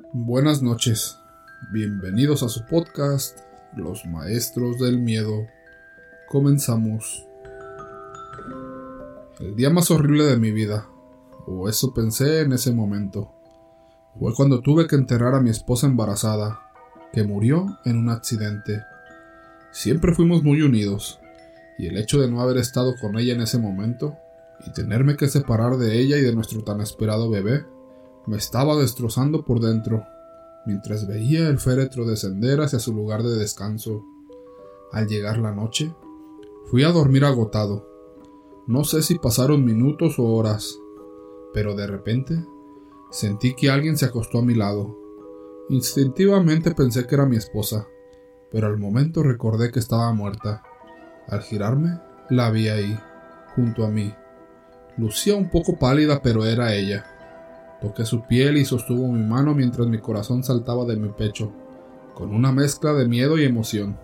Buenas noches, bienvenidos a su podcast, Los Maestros del Miedo. Comenzamos. El día más horrible de mi vida, o eso pensé en ese momento, fue cuando tuve que enterrar a mi esposa embarazada, que murió en un accidente. Siempre fuimos muy unidos, y el hecho de no haber estado con ella en ese momento, y tenerme que separar de ella y de nuestro tan esperado bebé, me estaba destrozando por dentro, mientras veía el féretro descender hacia su lugar de descanso. Al llegar la noche, fui a dormir agotado. No sé si pasaron minutos o horas, pero de repente sentí que alguien se acostó a mi lado. Instintivamente pensé que era mi esposa, pero al momento recordé que estaba muerta. Al girarme, la vi ahí, junto a mí. Lucía un poco pálida, pero era ella. Toqué su piel y sostuvo mi mano mientras mi corazón saltaba de mi pecho, con una mezcla de miedo y emoción.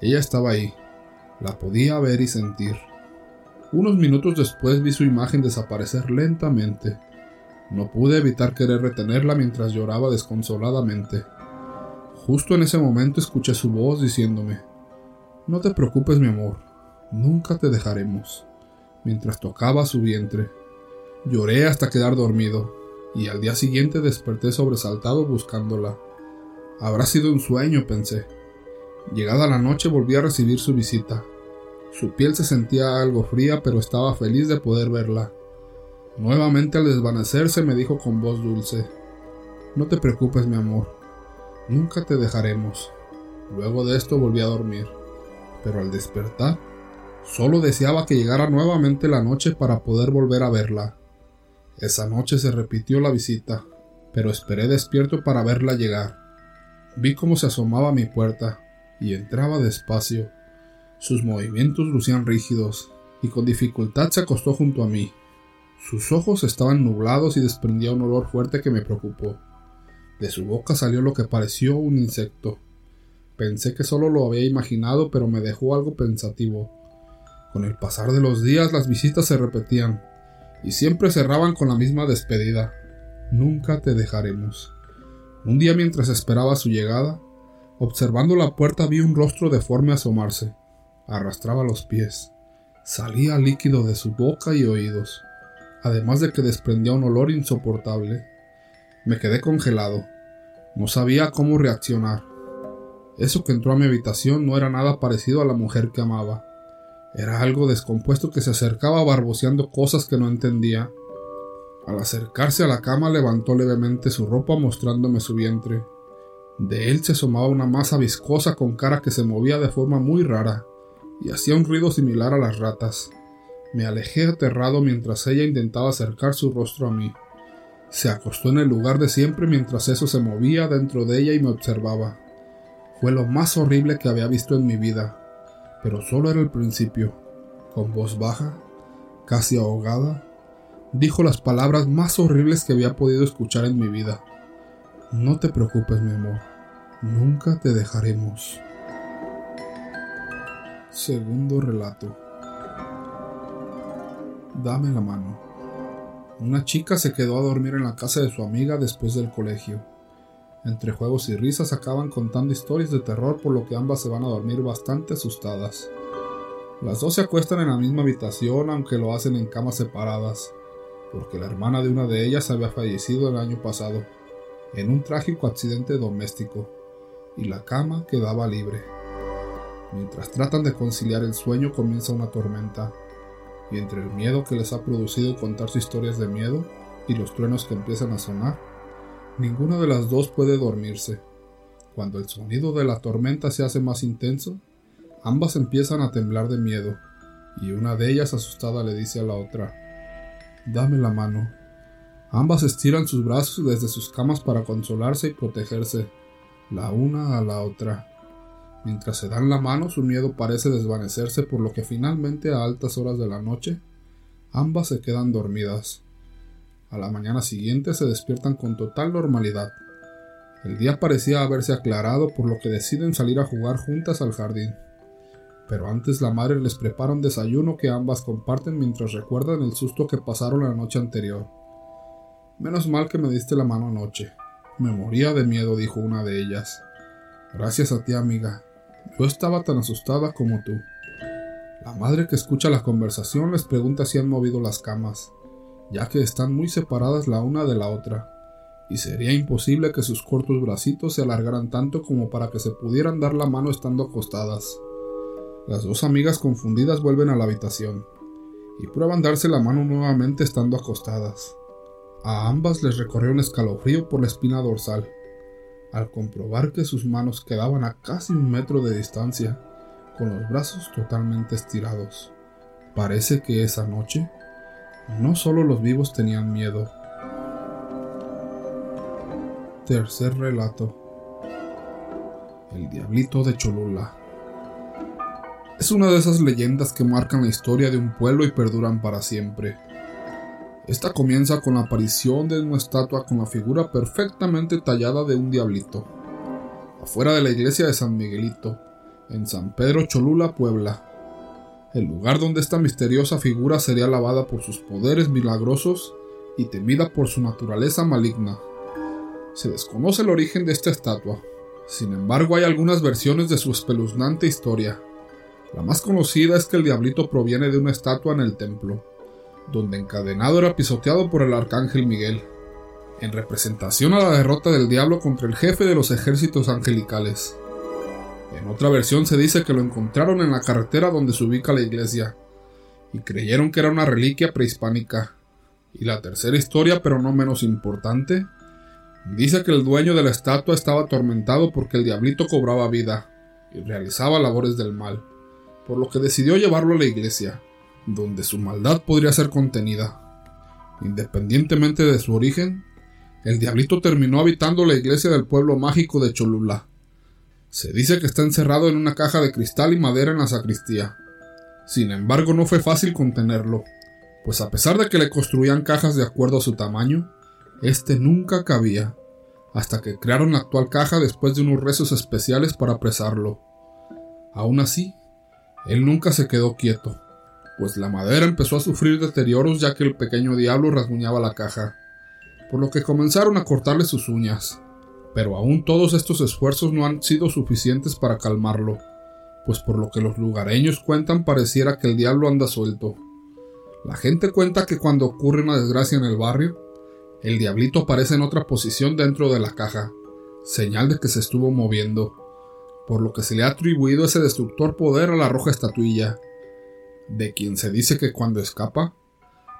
Ella estaba ahí. La podía ver y sentir. Unos minutos después vi su imagen desaparecer lentamente. No pude evitar querer retenerla mientras lloraba desconsoladamente. Justo en ese momento escuché su voz diciéndome No te preocupes, mi amor, nunca te dejaremos, mientras tocaba su vientre. Lloré hasta quedar dormido, y al día siguiente desperté sobresaltado buscándola. Habrá sido un sueño, pensé. Llegada la noche volví a recibir su visita. Su piel se sentía algo fría, pero estaba feliz de poder verla. Nuevamente al desvanecerse me dijo con voz dulce No te preocupes, mi amor. Nunca te dejaremos. Luego de esto volví a dormir. Pero al despertar, solo deseaba que llegara nuevamente la noche para poder volver a verla. Esa noche se repitió la visita, pero esperé despierto para verla llegar. Vi cómo se asomaba a mi puerta y entraba despacio. Sus movimientos lucían rígidos y con dificultad se acostó junto a mí. Sus ojos estaban nublados y desprendía un olor fuerte que me preocupó. De su boca salió lo que pareció un insecto. Pensé que solo lo había imaginado, pero me dejó algo pensativo. Con el pasar de los días las visitas se repetían, y siempre cerraban con la misma despedida. Nunca te dejaremos. Un día mientras esperaba su llegada, observando la puerta vi un rostro deforme asomarse. Arrastraba los pies. Salía líquido de su boca y oídos, además de que desprendía un olor insoportable. Me quedé congelado. No sabía cómo reaccionar. Eso que entró a mi habitación no era nada parecido a la mujer que amaba. Era algo descompuesto que se acercaba barboceando cosas que no entendía. Al acercarse a la cama levantó levemente su ropa mostrándome su vientre. De él se asomaba una masa viscosa con cara que se movía de forma muy rara y hacía un ruido similar a las ratas. Me alejé aterrado mientras ella intentaba acercar su rostro a mí. Se acostó en el lugar de siempre mientras eso se movía dentro de ella y me observaba. Fue lo más horrible que había visto en mi vida pero solo era el principio. Con voz baja, casi ahogada, dijo las palabras más horribles que había podido escuchar en mi vida. No te preocupes, mi amor, nunca te dejaremos. Segundo relato. Dame la mano. Una chica se quedó a dormir en la casa de su amiga después del colegio. Entre juegos y risas acaban contando historias de terror por lo que ambas se van a dormir bastante asustadas. Las dos se acuestan en la misma habitación aunque lo hacen en camas separadas, porque la hermana de una de ellas había fallecido el año pasado, en un trágico accidente doméstico, y la cama quedaba libre. Mientras tratan de conciliar el sueño comienza una tormenta, y entre el miedo que les ha producido contarse historias de miedo y los truenos que empiezan a sonar, Ninguna de las dos puede dormirse. Cuando el sonido de la tormenta se hace más intenso, ambas empiezan a temblar de miedo, y una de ellas asustada le dice a la otra, Dame la mano. Ambas estiran sus brazos desde sus camas para consolarse y protegerse, la una a la otra. Mientras se dan la mano, su miedo parece desvanecerse por lo que finalmente a altas horas de la noche, ambas se quedan dormidas. A la mañana siguiente se despiertan con total normalidad. El día parecía haberse aclarado por lo que deciden salir a jugar juntas al jardín. Pero antes la madre les prepara un desayuno que ambas comparten mientras recuerdan el susto que pasaron la noche anterior. Menos mal que me diste la mano anoche, Me moría de miedo, dijo una de ellas. Gracias a ti, amiga. Yo estaba tan asustada como tú. La madre que escucha la conversación les pregunta si han movido las camas, ya que están muy separadas la una de la otra, y sería imposible que sus cortos bracitos se alargaran tanto como para que se pudieran dar la mano estando acostadas. Las dos amigas confundidas vuelven a la habitación y prueban darse la mano nuevamente estando acostadas. A ambas les recorrió un escalofrío por la espina dorsal al comprobar que sus manos quedaban a casi un metro de distancia, con los brazos totalmente estirados. Parece que esa noche no solo los vivos tenían miedo. Tercer relato. El Diablito de Cholula. Es una de esas leyendas que marcan la historia de un pueblo y perduran para siempre. Esta comienza con la aparición de una estatua con la figura perfectamente tallada de un diablito, afuera de la iglesia de San Miguelito, en San Pedro Cholula, Puebla, el lugar donde esta misteriosa figura sería alabada por sus poderes milagrosos y temida por su naturaleza maligna. Se desconoce el origen de esta estatua, sin embargo hay algunas versiones de su espeluznante historia. La más conocida es que el diablito proviene de una estatua en el templo, donde encadenado era pisoteado por el arcángel Miguel, en representación a la derrota del diablo contra el jefe de los ejércitos angelicales. En otra versión se dice que lo encontraron en la carretera donde se ubica la iglesia, y creyeron que era una reliquia prehispánica. Y la tercera historia, pero no menos importante, dice que el dueño de la estatua estaba atormentado porque el diablito cobraba vida y realizaba labores del mal, por lo que decidió llevarlo a la iglesia donde su maldad podría ser contenida. Independientemente de su origen, el diablito terminó habitando la iglesia del pueblo mágico de Cholula. Se dice que está encerrado en una caja de cristal y madera en la sacristía. Sin embargo, no fue fácil contenerlo, pues a pesar de que le construían cajas de acuerdo a su tamaño, este nunca cabía, hasta que crearon la actual caja después de unos rezos especiales para apresarlo. Aún así, él nunca se quedó quieto pues la madera empezó a sufrir deterioros ya que el pequeño diablo rasguñaba la caja, por lo que comenzaron a cortarle sus uñas. Pero aún todos estos esfuerzos no han sido suficientes para calmarlo, pues por lo que los lugareños cuentan pareciera que el diablo anda suelto. La gente cuenta que cuando ocurre una desgracia en el barrio, el diablito aparece en otra posición dentro de la caja, señal de que se estuvo moviendo, por lo que se le ha atribuido ese destructor poder a la roja estatuilla, de quien se dice que cuando escapa,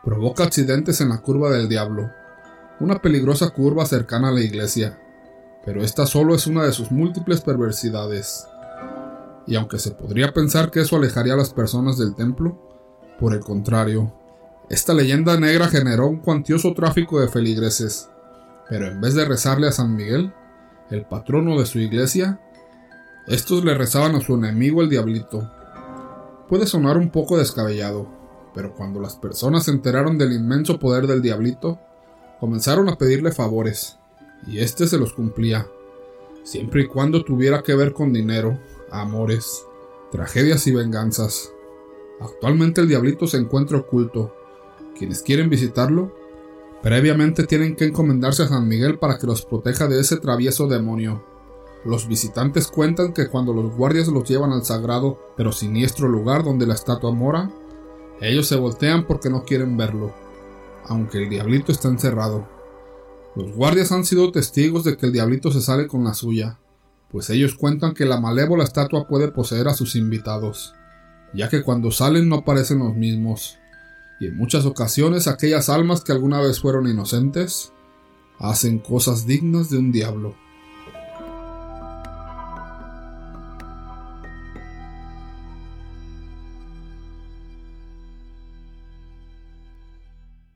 provoca accidentes en la curva del diablo, una peligrosa curva cercana a la iglesia, pero esta solo es una de sus múltiples perversidades. Y aunque se podría pensar que eso alejaría a las personas del templo, por el contrario, esta leyenda negra generó un cuantioso tráfico de feligreses, pero en vez de rezarle a San Miguel, el patrono de su iglesia, estos le rezaban a su enemigo el diablito, Puede sonar un poco descabellado, pero cuando las personas se enteraron del inmenso poder del diablito, comenzaron a pedirle favores, y éste se los cumplía, siempre y cuando tuviera que ver con dinero, amores, tragedias y venganzas. Actualmente el diablito se encuentra oculto. Quienes quieren visitarlo, previamente tienen que encomendarse a San Miguel para que los proteja de ese travieso demonio. Los visitantes cuentan que cuando los guardias los llevan al sagrado pero siniestro lugar donde la estatua mora, ellos se voltean porque no quieren verlo, aunque el diablito está encerrado. Los guardias han sido testigos de que el diablito se sale con la suya, pues ellos cuentan que la malévola estatua puede poseer a sus invitados, ya que cuando salen no parecen los mismos, y en muchas ocasiones aquellas almas que alguna vez fueron inocentes hacen cosas dignas de un diablo.